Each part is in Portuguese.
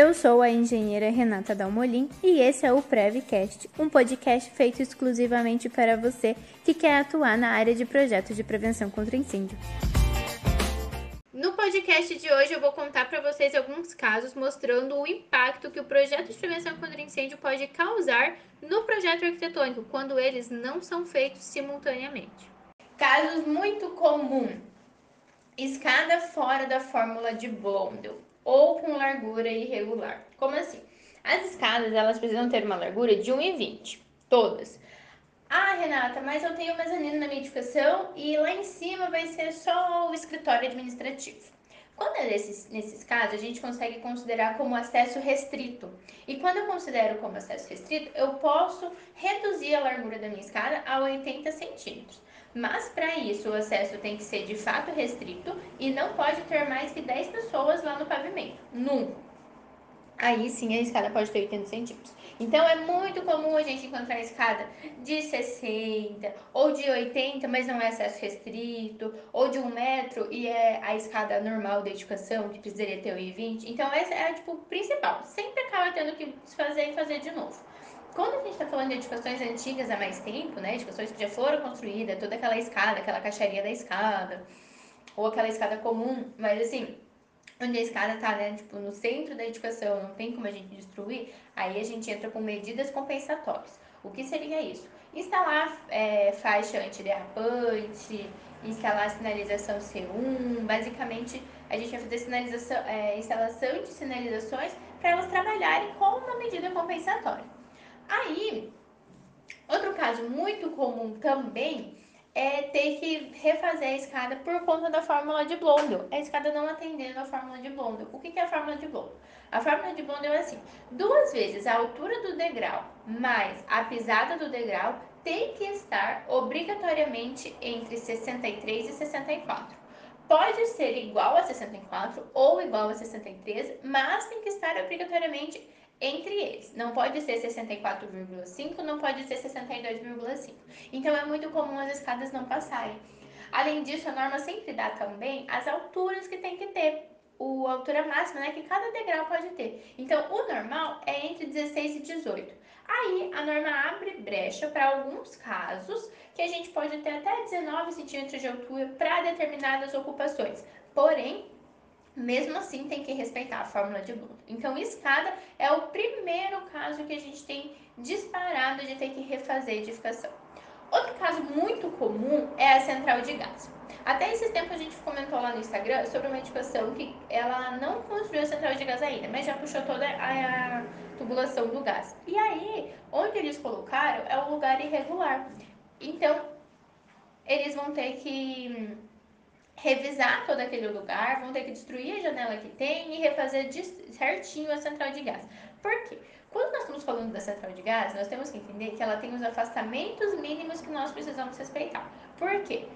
Eu sou a engenheira Renata Dalmolin e esse é o Prevcast, um podcast feito exclusivamente para você que quer atuar na área de projetos de prevenção contra incêndio. No podcast de hoje eu vou contar para vocês alguns casos mostrando o impacto que o projeto de prevenção contra incêndio pode causar no projeto arquitetônico quando eles não são feitos simultaneamente. Casos muito comuns: escada fora da fórmula de Blondel ou com largura irregular. Como assim? As escadas elas precisam ter uma largura de 1,20, todas. Ah, Renata, mas eu tenho mezanino na minha edificação e lá em cima vai ser só o escritório administrativo. Quando é nesses, nesses casos, a gente consegue considerar como acesso restrito. E quando eu considero como acesso restrito, eu posso reduzir a largura da minha escada a 80 centímetros. Mas para isso o acesso tem que ser de fato restrito e não pode ter mais que 10 pessoas lá no pavimento. Nunca. Aí sim a escada pode ter 80 centímetros. Então é muito comum a gente encontrar escada de 60 ou de 80, mas não é acesso restrito, ou de 1 metro e é a escada normal da edificação, que precisaria ter 1,20. Então esse é tipo o principal. Sempre acaba tendo que desfazer e fazer de novo. Quando a gente está falando de edificações antigas há mais tempo, né, edificações que já foram construídas, toda aquela escada, aquela caixaria da escada, ou aquela escada comum, mas assim, onde a escada está né, tipo, no centro da edificação, não tem como a gente destruir, aí a gente entra com medidas compensatórias. O que seria isso? Instalar é, faixa antiderrapante, instalar sinalização C1, basicamente a gente vai fazer sinalização, é, instalação de sinalizações para elas trabalharem com uma medida compensatória. Aí, outro caso muito comum também é ter que refazer a escada por conta da fórmula de Blondel. A escada não atendendo a fórmula de Blondel. O que é a fórmula de Blondel? A fórmula de Blondel é assim: duas vezes a altura do degrau mais a pisada do degrau tem que estar obrigatoriamente entre 63 e 64. Pode ser igual a 64 ou igual a 63, mas tem que estar obrigatoriamente entre eles. Não pode ser 64,5, não pode ser 62,5. Então é muito comum as escadas não passarem. Além disso, a norma sempre dá também as alturas que tem que ter, o, a altura máxima né, que cada degrau pode ter. Então, o normal é entre 16 e 18. Aí, a norma abre brecha para alguns casos que a gente pode ter até 19 centímetros de altura para determinadas ocupações. Porém, mesmo assim tem que respeitar a fórmula de Bloom. Então, escada é o primeiro caso que a gente tem disparado de ter que refazer edificação. Outro caso muito comum é a central de gás. Até esse tempo a gente comentou lá no Instagram sobre uma edificação que ela não construiu a central de gás ainda, mas já puxou toda a tubulação do gás. E aí, onde eles colocaram é um lugar irregular. Então, eles vão ter que revisar todo aquele lugar, vão ter que destruir a janela que tem e refazer certinho a central de gás. Por quê? Quando nós estamos falando da central de gás, nós temos que entender que ela tem os afastamentos mínimos que nós precisamos respeitar. Por quê?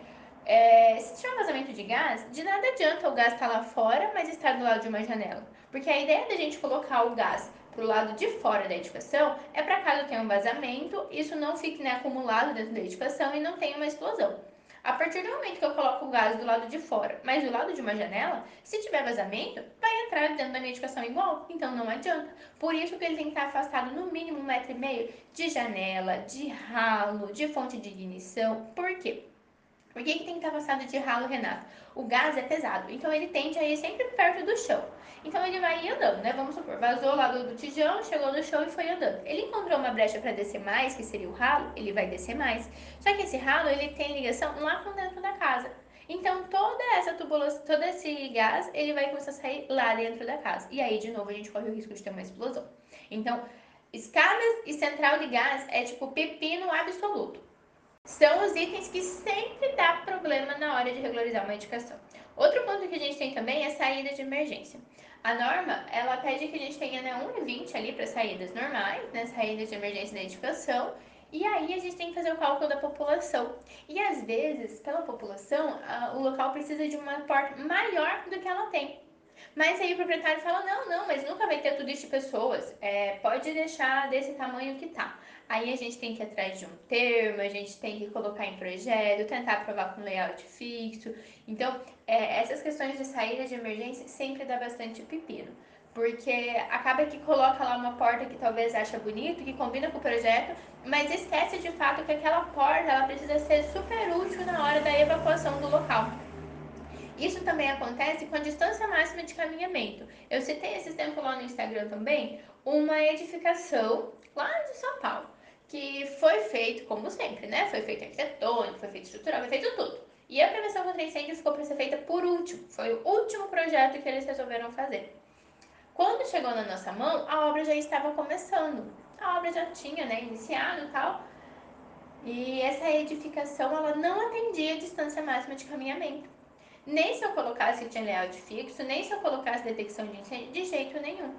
É, se tiver um vazamento de gás, de nada adianta o gás estar lá fora, mas estar do lado de uma janela. Porque a ideia da gente colocar o gás para o lado de fora da edificação é para caso tenha um vazamento, isso não fique né, acumulado dentro da edificação e não tenha uma explosão. A partir do momento que eu coloco o gás do lado de fora, mas do lado de uma janela, se tiver vazamento, vai entrar dentro da minha edificação igual, então não adianta. Por isso que ele tem que estar afastado no mínimo um metro e meio de janela, de ralo, de fonte de ignição. Por quê? Por que, que tem que estar afastado de ralo, Renato? O gás é pesado, então ele tende a ir sempre perto do chão. Então ele vai andando, né? Vamos supor, vazou lá do, do tijolo, chegou no chão e foi andando. Ele encontrou uma brecha para descer mais, que seria o ralo, ele vai descer mais. Só que esse ralo, ele tem ligação lá com dentro da casa. Então toda essa tubulação, todo esse gás, ele vai começar a sair lá dentro da casa. E aí, de novo, a gente corre o risco de ter uma explosão. Então, escadas e central de gás é tipo pepino absoluto são os itens que sempre dá problema na hora de regularizar uma edificação. Outro ponto que a gente tem também é saída de emergência. A norma, ela pede que a gente tenha né, 1,20 ali para saídas normais, né, saídas de emergência da edificação, e aí a gente tem que fazer o cálculo da população. E às vezes, pela população, a, o local precisa de uma porta maior do que ela tem. Mas aí o proprietário fala, não, não, mas nunca vai ter tudo isso de pessoas, é, pode deixar desse tamanho que tá. Aí a gente tem que ir atrás de um termo, a gente tem que colocar em projeto, tentar aprovar com layout fixo. Então, é, essas questões de saída de emergência sempre dá bastante pepino. porque acaba que coloca lá uma porta que talvez acha bonito, que combina com o projeto, mas esquece de fato que aquela porta ela precisa ser super útil na hora da evacuação do local. Isso também acontece com a distância máxima de caminhamento. Eu citei esse tempo lá no Instagram também, uma edificação lá de São Paulo, que foi feito, como sempre, né? Foi feito arquitetônico, foi feito estrutural, foi feito tudo. E a prevenção contra incêndio ficou para ser feita por último. Foi o último projeto que eles resolveram fazer. Quando chegou na nossa mão, a obra já estava começando. A obra já tinha, né, iniciado e tal. E essa edificação, ela não atendia a distância máxima de caminhamento. Nem se eu colocasse o layout fixo, nem se eu colocasse detecção de incêndio, de jeito nenhum.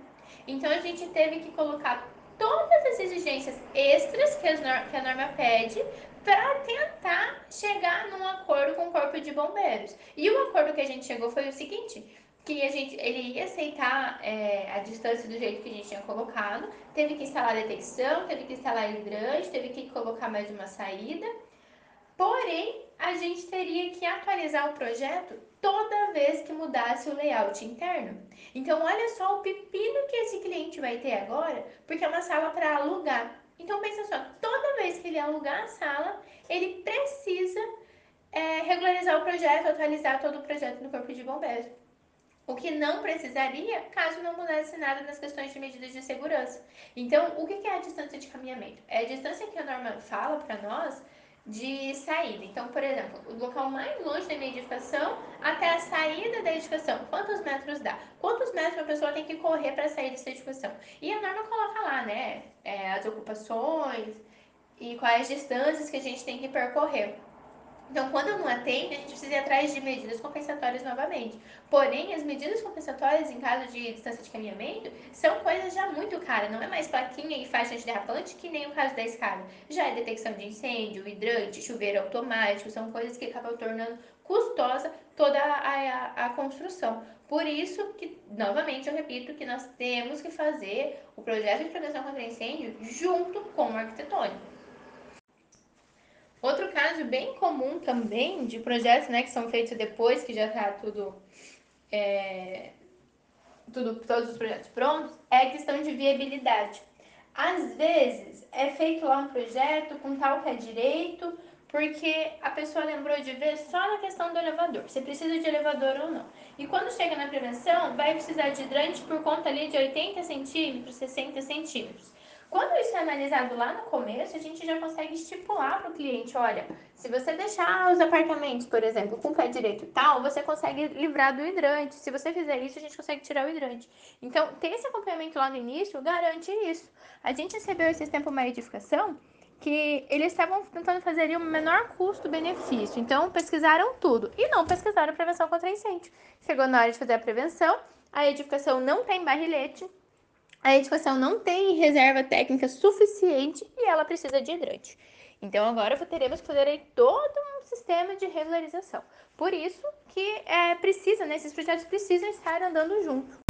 Então a gente teve que colocar todas as exigências extras que, que a norma pede para tentar chegar num acordo com o corpo de bombeiros. E o acordo que a gente chegou foi o seguinte: que a gente, ele ia aceitar é, a distância do jeito que a gente tinha colocado, teve que instalar detecção, teve que instalar hidrante, teve que colocar mais uma saída. Porém, a gente teria que atualizar o projeto toda vez que mudasse o layout interno. Então, olha só o pepino que esse cliente vai ter agora, porque é uma sala para alugar. Então, pensa só, toda vez que ele alugar a sala, ele precisa é, regularizar o projeto, atualizar todo o projeto no Corpo de Bombeiros. O que não precisaria caso não mudasse nada nas questões de medidas de segurança. Então, o que é a distância de caminhamento? É a distância que a norma fala para nós de saída. Então, por exemplo, o local mais longe da minha edificação até a saída da edificação. Quantos metros dá? Quantos metros a pessoa tem que correr para sair dessa edificação? E a norma coloca lá, né? É, as ocupações e quais distâncias que a gente tem que percorrer. Então, quando não atende, a gente precisa ir atrás de medidas compensatórias novamente. Porém, as medidas compensatórias em caso de distância de caminhamento são coisas já muito caras. Não é mais plaquinha e faixa antiderrapante, que nem o caso da escada. Já é detecção de incêndio, hidrante, chuveiro automático, são coisas que acabam tornando custosa toda a, a, a construção. Por isso que, novamente, eu repito que nós temos que fazer o projeto de prevenção contra incêndio junto com o arquitetônico. Outro caso bem comum também de projetos né, que são feitos depois que já está tudo, é, tudo, todos os projetos prontos, é a questão de viabilidade. Às vezes é feito lá um projeto com tal pé direito, porque a pessoa lembrou de ver só na questão do elevador, se precisa de elevador ou não. E quando chega na prevenção, vai precisar de hidrante por conta ali de 80 centímetros, 60 centímetros. Quando isso é analisado lá no começo, a gente já consegue estipular para o cliente, olha, se você deixar os apartamentos, por exemplo, com o pé direito tal, você consegue livrar do hidrante. Se você fizer isso, a gente consegue tirar o hidrante. Então, ter esse acompanhamento lá no início garante isso. A gente recebeu esse tempo uma edificação que eles estavam tentando fazer o menor custo-benefício. Então, pesquisaram tudo e não pesquisaram prevenção contra incêndio. Chegou na hora de fazer a prevenção, a edificação não tem barrilete, a edificação não tem reserva técnica suficiente e ela precisa de hidrante. Então agora teremos que fazer todo um sistema de regularização. Por isso que é, precisa, né, esses projetos precisam estar andando junto.